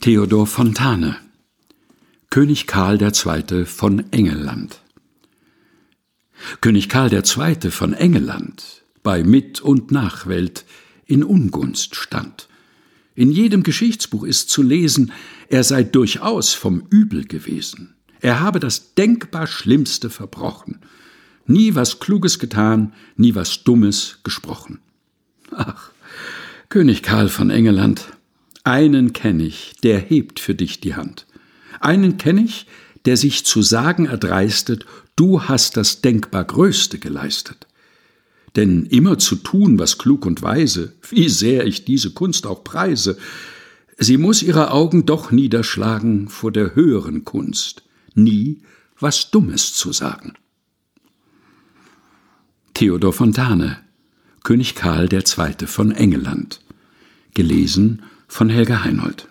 Theodor Fontane König Karl II. von Engelland König Karl II. von Engelland bei Mit- und Nachwelt in Ungunst stand. In jedem Geschichtsbuch ist zu lesen, er sei durchaus vom Übel gewesen. Er habe das denkbar Schlimmste verbrochen. Nie was Kluges getan, nie was Dummes gesprochen. Ach, König Karl von Engelland, einen kenne ich, der hebt für dich die Hand. Einen kenne ich, der sich zu sagen erdreistet, du hast das denkbar Größte geleistet. Denn immer zu tun, was klug und weise, wie sehr ich diese Kunst auch preise, sie muss ihre Augen doch niederschlagen vor der höheren Kunst, nie was Dummes zu sagen. Theodor Fontane, König Karl II. von Engeland. Gelesen von Helga Heinold